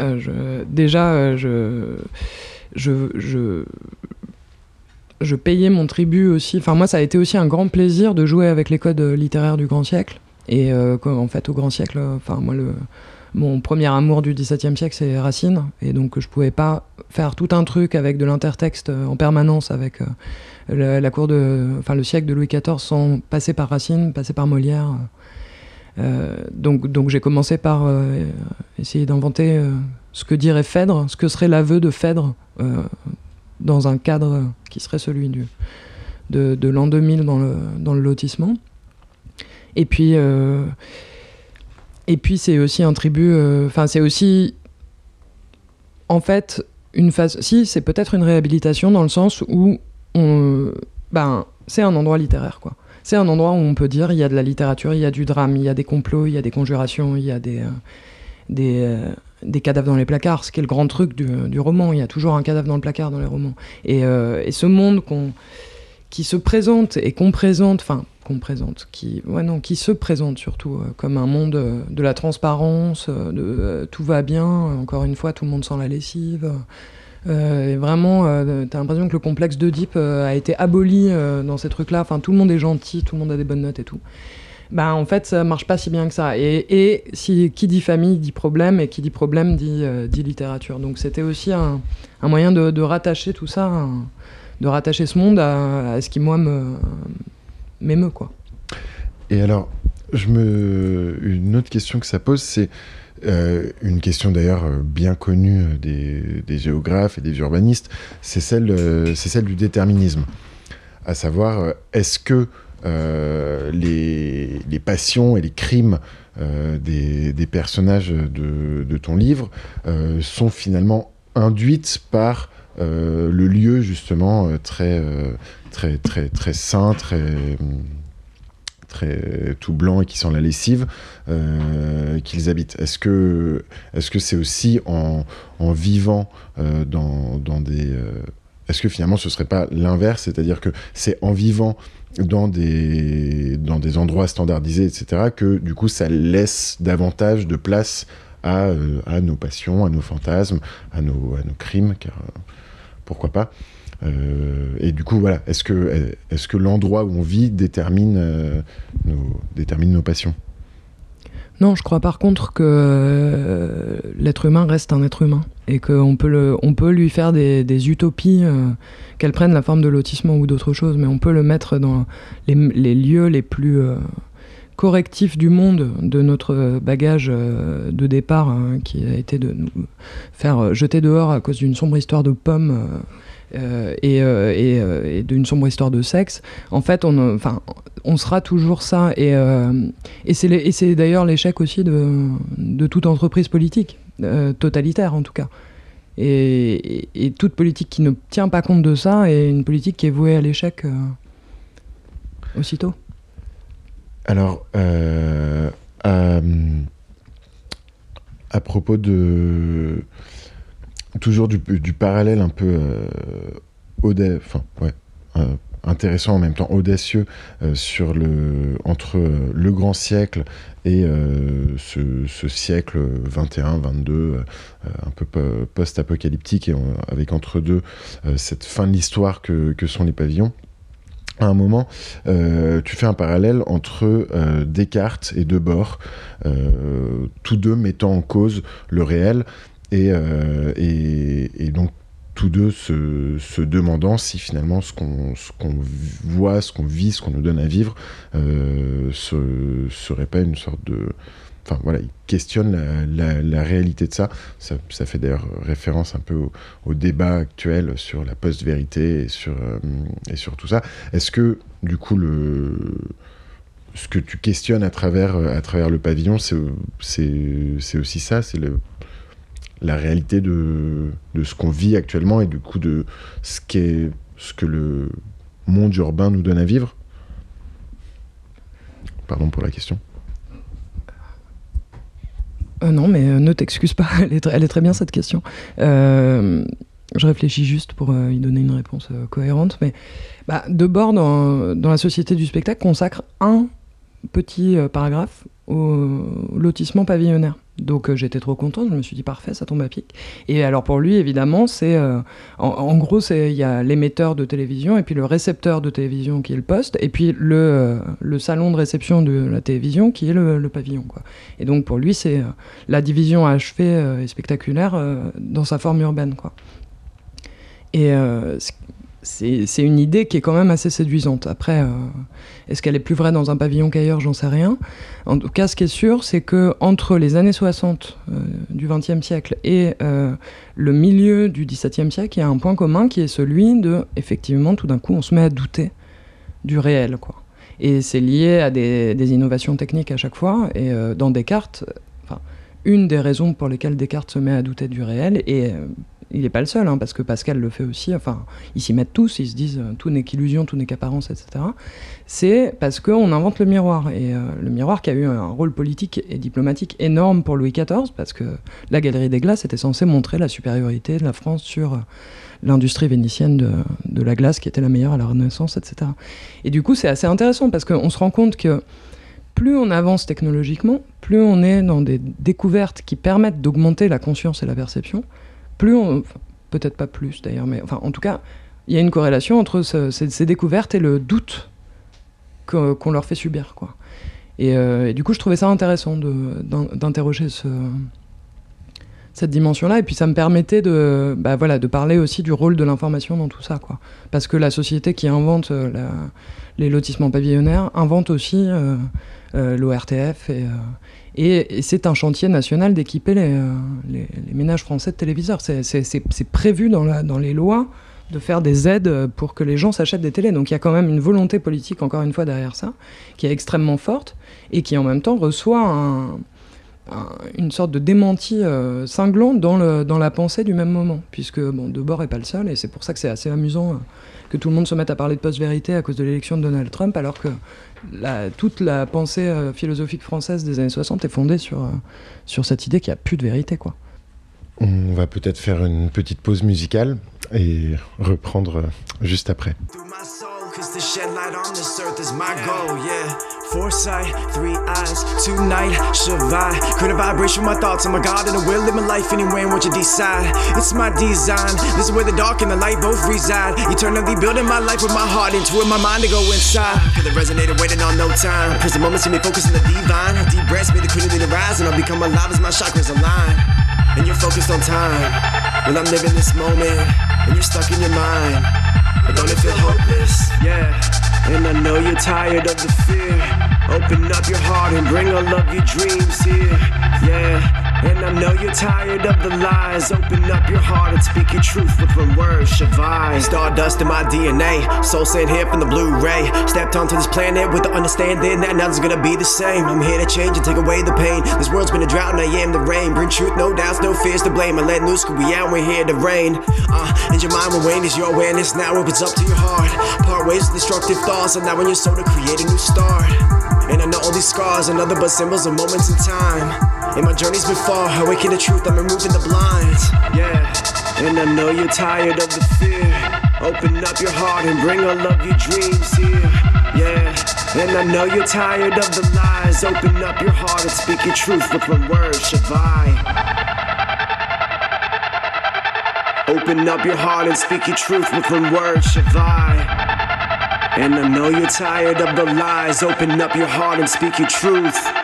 je, déjà, je, je, je, payais mon tribut aussi. Enfin, moi, ça a été aussi un grand plaisir de jouer avec les codes littéraires du grand siècle. Et euh, en fait, au grand siècle, enfin, moi, le, mon premier amour du XVIIe siècle, c'est Racine. Et donc, je pouvais pas faire tout un truc avec de l'intertexte euh, en permanence avec euh, la, cour de, enfin, le siècle de Louis XIV sans passer par Racine, passer par Molière. donc, donc j'ai commencé par essayer d'inventer ce que dirait Phèdre, ce que serait l'aveu de Phèdre dans un cadre qui serait celui du, de, de l'an 2000 dans le, dans le lotissement. Et puis, euh, et puis c'est aussi un tribut. Euh, enfin, c'est aussi, en fait, une phase. Si, c'est peut-être une réhabilitation dans le sens où ben, c'est un endroit littéraire, quoi. C'est un endroit où on peut dire il y a de la littérature, il y a du drame, il y a des complots, il y a des conjurations, il y a des, euh, des, des, cadavres dans les placards, ce qui est le grand truc du, du, roman. Il y a toujours un cadavre dans le placard dans les romans. Et, et ce monde qu'on qui se présente et qu'on présente, enfin qu'on présente, qui, ouais, non, qui se présente surtout euh, comme un monde euh, de la transparence, euh, de tout va bien, encore une fois, tout le monde sent la lessive. et vraiment, t'as l'impression que le complexe d'Oedipe a été aboli dans ces trucs-là. Enfin, tout le monde est gentil, tout le monde a des bonnes notes et tout. Bah, en fait, ça marche pas si bien que ça. Et, si, qui dit famille dit problème, et qui dit problème dit, littérature. Donc c'était aussi un, moyen de, rattacher tout ça, de rattacher ce monde à ce qui, moi, me m'émeut, quoi. Et alors, je me... une autre question que ça pose, c'est euh, une question d'ailleurs euh, bien connue des, des, géographes et des urbanistes, c'est celle, euh, celle du déterminisme. À savoir, est-ce que les, passions et les crimes des, personnages de, ton livre sont finalement induites par le lieu justement très très très très sain, très très tout blanc et qui sent la lessive euh, qu'ils habitent. Est-ce que est-ce que c'est aussi en, en vivant euh, dans, dans, des euh, est-ce que finalement ce serait pas l'inverse, c'est-à-dire que c'est en vivant dans des, dans des endroits standardisés, etc., que du coup ça laisse davantage de place à, à nos passions, à nos fantasmes, à nos, à nos crimes, car pourquoi pas. Euh, et du coup, voilà, est-ce que, est que l'endroit où on vit détermine, euh, nos, détermine nos passions? Non, je crois par contre que euh, l'être humain reste un être humain et qu'on peut, on peut lui faire des, utopies, qu'elles prennent la forme de lotissement ou d'autre chose, mais on peut le mettre dans les lieux les plus correctifs du monde de notre bagage de départ, hein, qui a été de nous faire jeter dehors à cause d'une sombre histoire de pommes euh, et, euh, euh, d'une sombre histoire de sexe, en fait, on, enfin, on sera toujours ça. Et, et c'est d'ailleurs l'échec aussi de, de, toute entreprise politique, totalitaire en tout cas. Et, toute politique qui ne tient pas compte de ça est une politique qui est vouée à l'échec aussitôt. Alors, à propos de toujours du, parallèle un peu enfin ouais, intéressant en même temps audacieux sur le entre le grand siècle et ce, siècle 21 22 un peu post-apocalyptique et avec entre deux cette fin de l'histoire que sont les pavillons à un moment, euh, tu fais un parallèle entre euh, Descartes et Debord, euh, tous deux mettant en cause le réel et, et, donc tous deux se, demandant si finalement ce qu'on voit, ce qu'on vit, ce qu'on nous donne à vivre, ce serait pas une sorte de Enfin voilà, il questionne la, réalité de ça. Ça, fait d'ailleurs référence un peu au, débat actuel sur la post-vérité et sur, euh, et sur tout ça. Est-ce que du coup ce que tu questionnes à travers, travers le pavillon, c'est aussi ça, c'est la réalité de, ce qu'on vit actuellement et du coup de ce que le monde urbain nous donne à vivre? Pardon pour la question. Euh, non, mais euh, ne t'excuse pas, *laughs* elle est, très bien cette question. Euh, je réfléchis juste pour y donner une réponse cohérente. Mais bah, de bord, dans, dans, la société du spectacle, consacre un petit paragraphe au lotissement pavillonnaire. Donc euh, j'étais trop contente, je me suis dit parfait, ça tombe à pic. Et alors pour lui, évidemment, c'est euh, en, gros, il y a l'émetteur de télévision et puis le récepteur de télévision qui est le poste et puis le, euh, le salon de réception de la télévision qui est le, pavillon. Quoi. Et donc pour lui, c'est la division achevée et spectaculaire dans sa forme urbaine. Quoi. C'est une idée qui est quand même assez séduisante. Après, euh, est-ce qu'elle est plus vraie dans un pavillon qu'ailleurs? J'en sais rien. En tout cas, ce qui est sûr, c'est que entre les années 60 euh, du XXe siècle et euh, le milieu du XVIIe siècle, il y a un point commun qui est celui de, effectivement, tout d'un coup, on se met à douter du réel, quoi. Et c'est lié à des, innovations techniques à chaque fois. Et dans Descartes, une des raisons pour lesquelles Descartes se met à douter du réel, et il n'est pas le seul, hein, parce que Pascal le fait aussi, enfin, ils s'y mettent tous, ils se disent euh, tout n'est qu'illusion, tout n'est qu'apparence, etc. C'est parce qu'on invente le miroir. Et euh, le miroir qui a eu un rôle politique et diplomatique énorme pour Louis XIV, parce que la Galerie des Glaces était censée montrer la supériorité de la France sur euh, l'industrie vénitienne de, de, la glace, qui était la meilleure à la Renaissance, etc. Et du coup, c'est assez intéressant, parce qu'on se rend compte que plus on avance technologiquement, plus on est dans des découvertes qui permettent d'augmenter la conscience et la perception, plus on, peut-être pas plus d'ailleurs, mais enfin en tout cas, il y a une corrélation entre ces, découvertes et le doute qu'on leur fait subir, quoi. Euh, et, du coup, je trouvais ça intéressant d'interroger ce, cette dimension-là. Et puis, ça me permettait de, bah, voilà, de parler aussi du rôle de l'information dans tout ça, quoi. Parce que la société qui invente euh, les lotissements pavillonnaires invente aussi euh, l'ORTF et, c'est un chantier national d'équiper les, euh, ménages français de téléviseurs. C'est prévu dans, dans, les lois de faire des aides pour que les gens s'achètent des télés. Donc il y a quand même une volonté politique, encore une fois, derrière ça, qui est extrêmement forte et qui en même temps reçoit une sorte de démenti euh, cinglant dans, le, dans la pensée du même moment. Puisque bon, Debord n'est pas le seul et c'est pour ça que c'est assez amusant. Euh, que tout le monde se mette à parler de post-vérité à cause de l'élection de Donald Trump, alors que toute la pensée euh, philosophique française des années 60 est fondée sur, euh, sur cette idée qu'il n'y a plus de vérité. Quoi. On va peut-être faire une petite pause musicale et reprendre juste après. Foresight, three eyes, tonight, survive. Current vibration, with my thoughts, I'm a God, and I will live my life anywhere and what you decide. It's my design, this is where the dark and the light both reside. Eternally building my life with my heart into it, my mind to go inside. Cause it resonated, waiting on no time. Present moment, see me focus on the divine. Deep breaths, may the to rise, and I'll become alive as my chakras align. And you're focused on time. Well, I'm living this moment, and you're stuck in your mind. Know tired of the fear. Open up your heart and bring all of your dreams here. Yeah. And I know you're tired of the lies. Open up your heart and speak your truth with one word, Shavai. Stardust in my DNA, soul sent here from the Blu-ray. Stepped onto this planet with the understanding that nothing's gonna be the same. I'm here to change and take away the pain. This world's been a drought and I am the rain. Bring truth, no doubts, no fears to blame. I let new school be out, we're here to reign. Uh, and your mind will wane as your awareness now opens up to your heart. Part ways with destructive thoughts, and now when your soul to create a new start. And I know all these scars are nothing but symbols of moments in time. And my journey's been far, awakening the truth, I'm removing the blinds. Yeah, and I know you're tired of the fear. Open up your heart and bring all of your dreams here. Yeah, and I know you're tired of the lies. Open up your heart and speak your truth with one word, Shavai. Open up your heart and speak your truth with one word, Shavai. And I know you're tired of the lies. Open up your heart and speak your truth.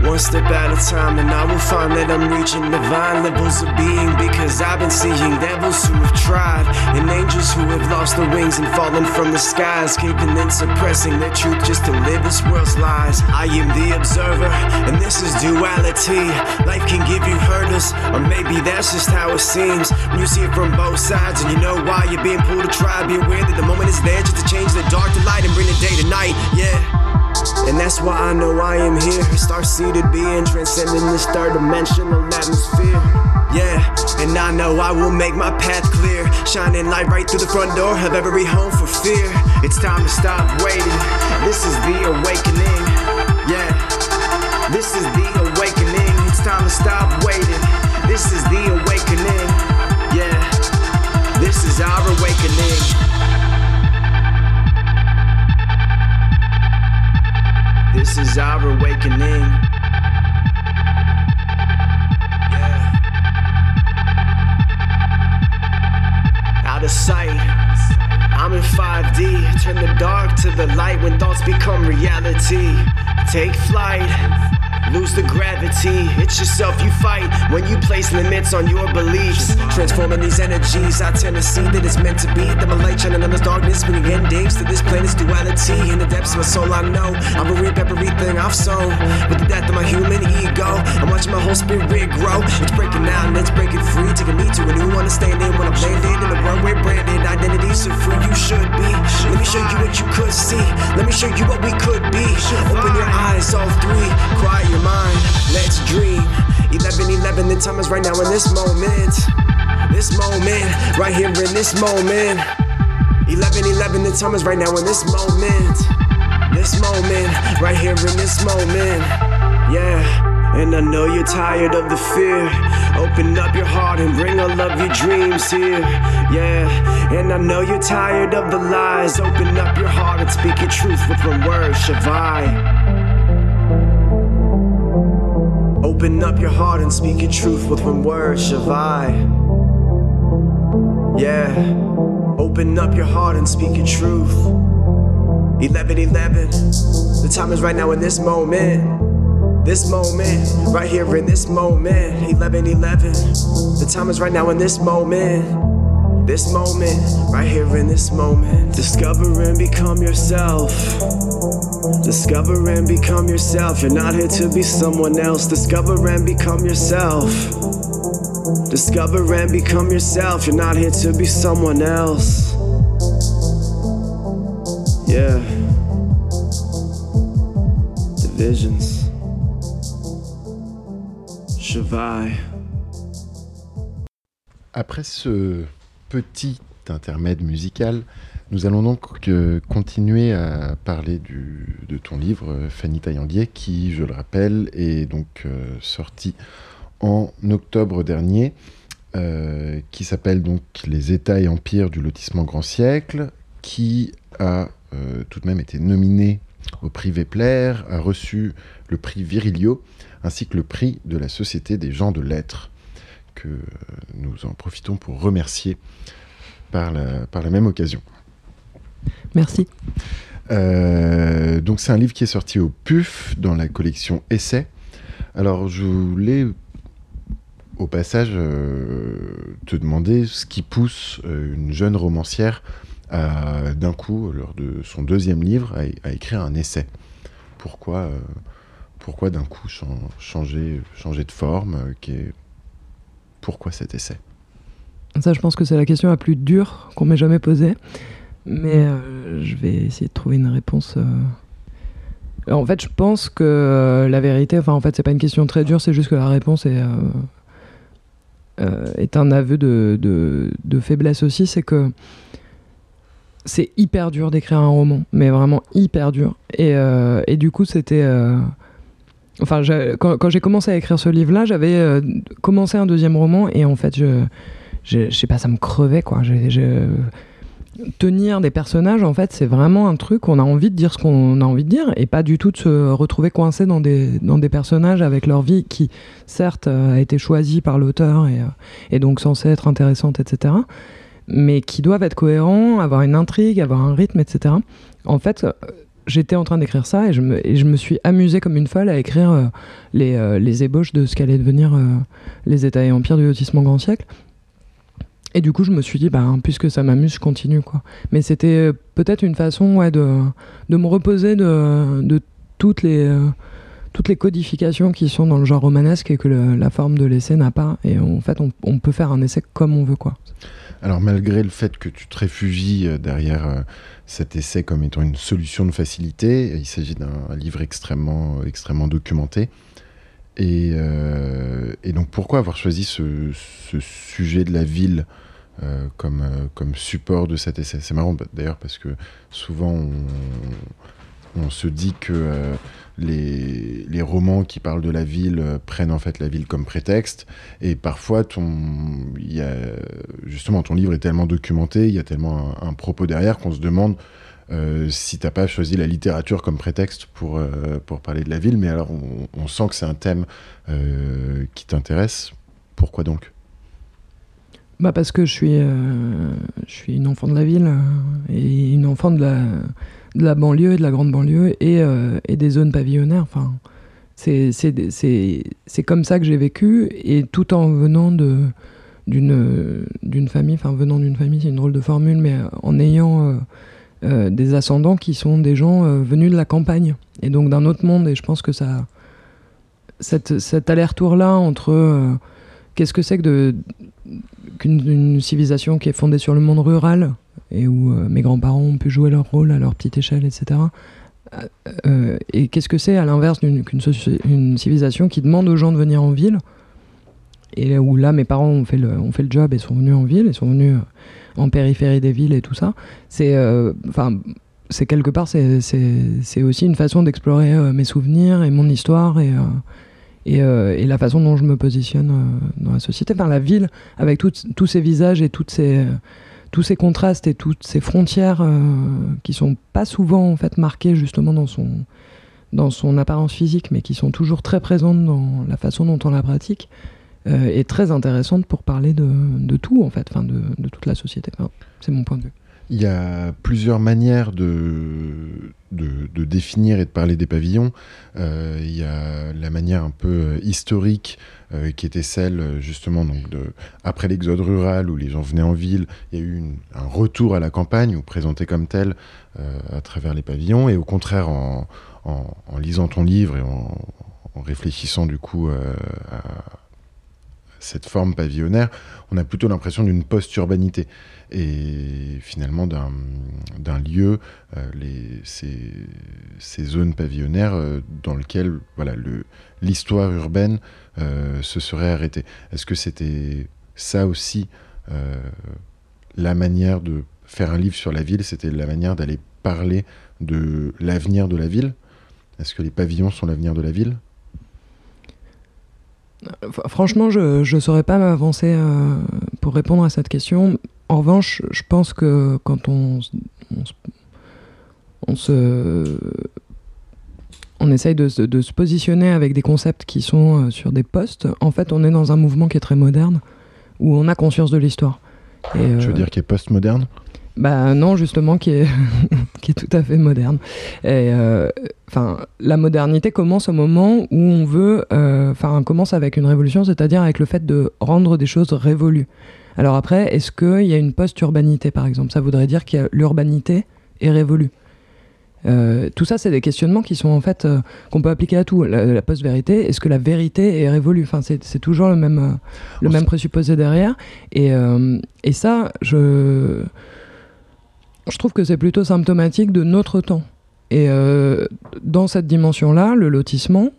One step at a time, and I will find that I'm reaching divine levels of being because I've been seeing devils who have tried, and angels who have lost their wings and fallen from the skies, caving and suppressing their truth just to live this world's lies. I am the observer, and this is duality. Life can give you hurdles, or maybe that's just how it seems when you see it from both sides, and you know why you're being pulled to try. Be aware that the moment is there just to change the dark to light and bring the day to night. Yeah. And that's why I know I am here. Star seated being transcending this third dimensional atmosphere. Yeah, and I know I will make my path clear. Shining light right through the front door of every home for fear. It's time to stop waiting. This is the awakening. Yeah, this is the awakening. It's time to stop waiting. This is the awakening. Yeah, this is our awakening. This is our awakening. Yeah. Out of sight. I'm in 5D. Turn the dark to the light when thoughts become reality. Take flight. Lose the gravity, it's yourself you fight when you place limits on your beliefs. Transforming these energies, I tend to see that it's meant to be. My light shining on this darkness, bringing endings to this planet's duality. In the depths of my soul, I know I will reap everything I've sown. With the death of my human ego, I'm watching my whole spirit grow. It's breaking out and it's breaking free, taking me to a new understanding. When I'm landed in the runway branded identity, so free you should be. Let me show you what you could see. Let me show you what we could be. Open your eyes, all three. Quiet mind, let's dream. 11 11, the time is right now in this moment. This moment, right here in this moment. 11 11, the time is right now in this moment. This moment, right here in this moment. Yeah. And I know you're tired of the fear. Open up your heart and bring all of your dreams here. Yeah. And I know you're tired of the lies. Open up your heart and speak your truth with one word, Shavai. Open up your heart and speak your truth with one word, Shavai. Yeah. Open up your heart and speak your truth. 11 11. The time is right now in this moment. This moment, right here in this moment. 11 11. The time is right now in this moment. This moment, right here in this moment. Discover and become yourself. Discover and become yourself. You're not here to be someone else. Discover and become yourself. Discover and become yourself. You're not here to be someone else. Yeah. Divisions. Shavai. Après ce petit intermède musical, nous allons donc euh, continuer à parler de ton livre, euh, Fanny Taillandier, qui, je le rappelle, est donc euh, sorti en octobre dernier, qui s'appelle donc Les États et empires du lotissement grand siècle, qui a tout de même été nominé au prix Vepler, a reçu le prix Virilio, ainsi que le prix de la Société des gens de lettres que nous en profitons pour remercier par la, par la même occasion. Merci. Euh, donc c'est un livre qui est sorti au PUF dans la collection Essai. Alors je voulais au passage euh, te demander ce qui pousse euh, une jeune romancière d'un coup, lors de son deuxième livre, à, écrire un essai. Pourquoi, pourquoi d'un coup changer, changer de forme qui est pourquoi cet essai Ça, je pense que c'est la question la plus dure qu'on m'ait jamais posée. Mais euh, je vais essayer de trouver une réponse. Euh. En fait, je pense que euh, la vérité, enfin, en fait, c'est pas une question très dure, c'est juste que la réponse est, un aveu de, faiblesse aussi. C'est que c'est hyper dur d'écrire un roman, mais vraiment hyper dur. Et du coup, c'était Enfin, quand, j'ai commencé à écrire ce livre-là, j'avais euh, commencé un deuxième roman et en fait, je, je, sais pas, ça me crevait quoi. tenir des personnages, en fait, c'est vraiment un truc, on a envie de dire ce qu'on a envie de dire et pas du tout de se retrouver coincé dans des, dans des personnages avec leur vie qui, certes, euh, a été choisie par l'auteur et, euh, et donc censée être intéressante, etc. Mais qui doivent être cohérents, avoir une intrigue, avoir un rythme, etc. En fait, j'étais en train d'écrire ça et je, me, suis amusé comme une folle à écrire euh, les, euh, les, ébauches de ce qu'allaient devenir euh, les États et empires du lotissement grand siècle. Et du coup, je me suis dit, bah, puisque ça m'amuse, je continue. Quoi. Mais c'était peut-être une façon de, de me reposer de, de toutes, les, toutes les codifications qui sont dans le genre romanesque et que la forme de l'essai n'a pas. Et en fait, on, on, peut faire un essai comme on veut. Quoi. Alors, malgré le fait que tu te réfugies derrière cet essai comme étant une solution de facilité. Il s'agit d'un livre extrêmement, extrêmement documenté. Et, euh, donc pourquoi avoir choisi ce, sujet de la ville euh, comme, euh, comme support de cet essai? C'est marrant d'ailleurs parce que souvent on, on se dit que les, romans qui parlent de la ville euh, prennent en fait la ville comme prétexte. Et parfois, ton, y a, justement, ton livre est tellement documenté, il y a tellement un, propos derrière qu'on se demande euh, si t'as pas choisi la littérature comme prétexte pour, euh, pour parler de la ville. Mais alors, on, sent que c'est un thème euh, qui t'intéresse. Pourquoi donc? Bah parce que je suis, je suis une enfant de la ville et une enfant de la, de la banlieue et de la grande banlieue et, euh, des zones pavillonnaires. Enfin, c'est comme ça que j'ai vécu et tout en venant de d'une famille, enfin venant d'une famille, c'est une drôle de formule, mais en ayant euh, euh, des ascendants qui sont des gens venus de la campagne et donc d'un autre monde. Et je pense que ça, cette, cet aller-retour-là entre qu'est-ce que c'est que qu'une civilisation qui est fondée sur le monde rural et où euh, mes grands-parents ont pu jouer leur rôle à leur petite échelle, etc. Euh, euh, et qu'est-ce que c'est à l'inverse d'une civilisation qui demande aux gens de venir en ville? Et où là mes parents ont fait le, ont fait le job et sont venus en ville et sont venus en périphérie des villes et tout ça. C'est quelque part c'est aussi une façon d'explorer mes souvenirs et mon histoire et, et, la façon dont je me positionne dans la société. Enfin la ville avec tous ces visages et toutes ces tous ces contrastes et toutes ces frontières euh, qui sont pas souvent en fait marquées justement dans son dans son apparence physique, mais qui sont toujours très présentes dans la façon dont on la pratique, euh, est très intéressante pour parler de, tout en fait, enfin de toute la société. c'est mon point de vue. Il y a plusieurs manières de, définir et de parler des pavillons. Euh, il y a la manière un peu historique euh, qui était celle justement donc de, après l'exode rural où les gens venaient en ville. Il y a eu un retour à la campagne ou présenté comme tel euh, à travers les pavillons. Et au contraire, en, en, lisant ton livre et en, en réfléchissant du coup à cette forme pavillonnaire, on a plutôt l'impression d'une post-urbanité et finalement d'un lieu, euh, les, ces, ces, zones pavillonnaires euh, dans lesquelles voilà, l'histoire urbaine euh, se serait arrêtée. Est-ce que c'était ça aussi la manière de faire un livre sur la ville? C'était la manière d'aller parler de l'avenir de la ville? Est-ce que les pavillons sont l'avenir de la ville? Franchement, je ne saurais pas m'avancer pour répondre à cette question. En revanche, je pense que quand on, on, se on essaye de, de, se positionner avec des concepts qui sont euh, sur des postes, en fait, on est dans un mouvement qui est très moderne, où on a conscience de l'histoire. tu veux euh, dire qui est post-moderne? Bah non, justement, qui est, *laughs* qui est tout à fait moderne. Et euh, enfin, la modernité commence au moment où on veut, enfin, commence avec une révolution, c'est-à-dire avec le fait de rendre des choses révolues. Alors après, est-ce qu'il y a une post-urbanité, par exemple? Ça voudrait dire que l'urbanité est révolue. Euh, tout ça, c'est des questionnements qui sont en fait euh, qu'on peut appliquer à tout. La, post-vérité, est-ce que la vérité est révolue? Enfin, c'est toujours le même, euh, le même présupposé derrière. Et, et ça, je, je trouve que c'est plutôt symptomatique de notre temps. Et dans cette dimension-là, le lotissement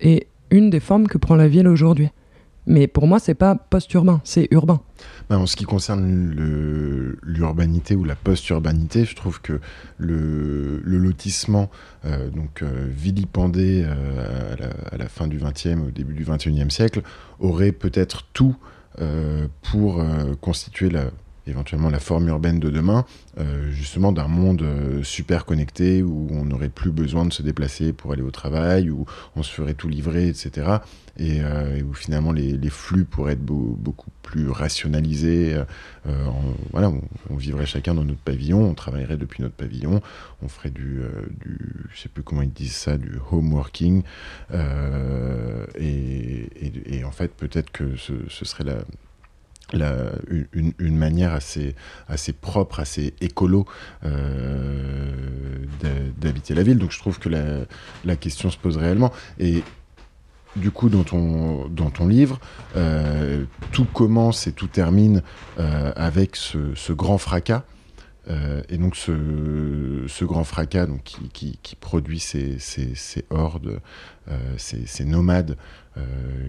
est une des formes que prend la ville aujourd'hui. Mais pour moi, c'est pas post-urbain, c'est urbain. Ben, en ce qui concerne l'urbanité ou la post-urbanité, je trouve que le, lotissement, euh, donc euh, vilipendé euh, à, la, fin du XXe, au début du XXIe siècle, aurait peut-être tout pour constituer la, éventuellement la forme urbaine de demain, euh, justement d'un monde euh, super connecté où on n'aurait plus besoin de se déplacer pour aller au travail, où on se ferait tout livrer, etc. Et, euh, où finalement les, flux pourraient être beaucoup plus rationalisés. voilà, on, vivrait chacun dans notre pavillon, on travaillerait depuis notre pavillon, on ferait du, du je sais plus comment ils disent ça, du home working. Et, en fait, peut-être que ce serait la une, manière assez, assez propre, assez écolo euh, d'habiter la ville. Donc je trouve que la, question se pose réellement. Et du coup, dans ton, dans ton livre, euh, tout commence et tout termine euh, avec ce, grand fracas. et donc ce, grand fracas donc, qui, produit ces, ces, hordes, ces, nomades,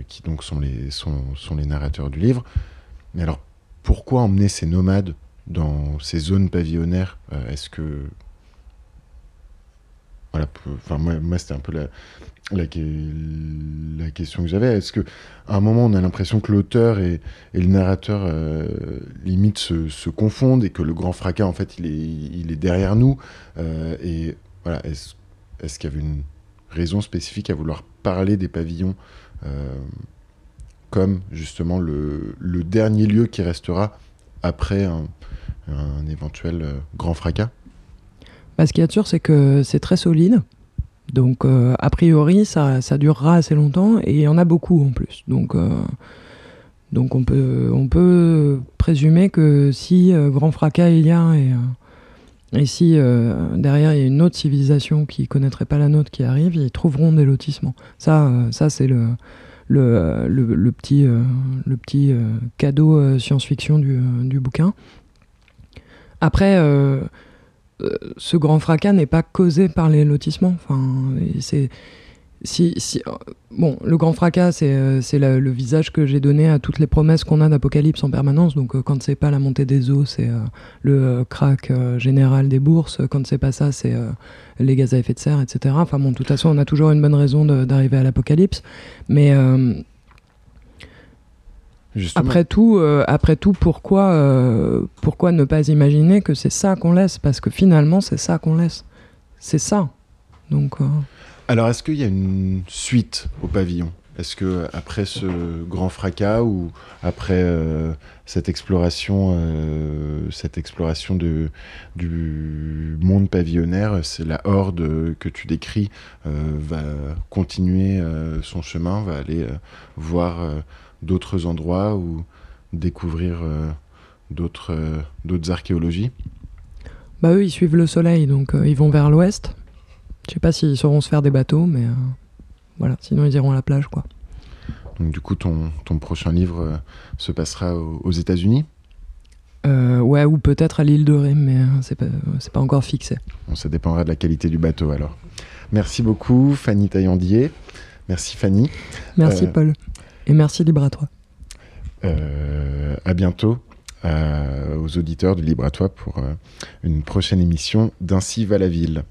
qui donc sont les, sont, sont les narrateurs du livre. Mais alors, pourquoi emmener ces nomades dans ces zones pavillonnaires euh, Est-ce que. Voilà, enfin, moi, c'était un peu la, la, question que j'avais. Est-ce qu'à un moment, on a l'impression que l'auteur et, le narrateur euh, limite se, confondent et que le grand fracas, en fait, il est, il est derrière nous euh, Et voilà, est-ce qu'il y avait une raison spécifique à vouloir parler des pavillons comme justement le, dernier lieu qui restera après un, éventuel euh, grand fracas bah, Ce qui est sûr, c'est que c'est très solide. Donc, euh, a priori, ça, durera assez longtemps et il y en a beaucoup en plus. Donc, euh, donc on, peut, on peut présumer que si grand fracas il y a et, et si derrière il y a une autre civilisation qui connaîtrait pas la nôtre qui arrive, ils trouveront des lotissements. Ça, ça c'est le, le, le, petit, euh, euh, cadeau euh, science-fiction du, du, bouquin. Après, ce grand fracas n'est pas causé par les lotissements. Enfin, c'est si, si, bon, le grand fracas, c'est le visage que j'ai donné à toutes les promesses qu'on a d'apocalypse en permanence. Donc, quand c'est pas la montée des eaux, c'est le crack général des bourses. Quand c'est pas ça, c'est les gaz à effet de serre, etc. Enfin bon, de toute façon, on a toujours une bonne raison d'arriver à l'apocalypse. Mais euh, après tout, euh, après tout, pourquoi, euh, pourquoi ne pas imaginer que c'est ça qu'on laisse? Parce que finalement, c'est ça qu'on laisse. C'est ça. Donc. Alors, est-ce qu'il y a une suite au pavillon? Est-ce que après ce grand fracas ou après euh, cette exploration, euh, cette exploration du monde pavillonnaire, c'est la horde que tu décris euh, va continuer son chemin, va aller voir d'autres endroits ou découvrir d'autres d'autres archéologies? Bah eux, ils suivent le soleil, donc ils vont vers l'ouest. Je sais pas s'ils sauront se faire des bateaux, mais voilà, sinon ils iront à la plage, quoi. Donc du coup, ton, ton prochain livre euh, se passera aux, États-Unis? Euh, Ouais, ou peut-être à l'île de Ré, mais euh, c'est pas, pas encore fixé. Bon, ça dépendra de la qualité du bateau alors. Merci beaucoup, Fanny Taillandier. Merci, Fanny. Merci, Paul. Et merci, Libre à toi. à bientôt. aux auditeurs de Libre à toi pour une prochaine émission d'Ainsi va la ville.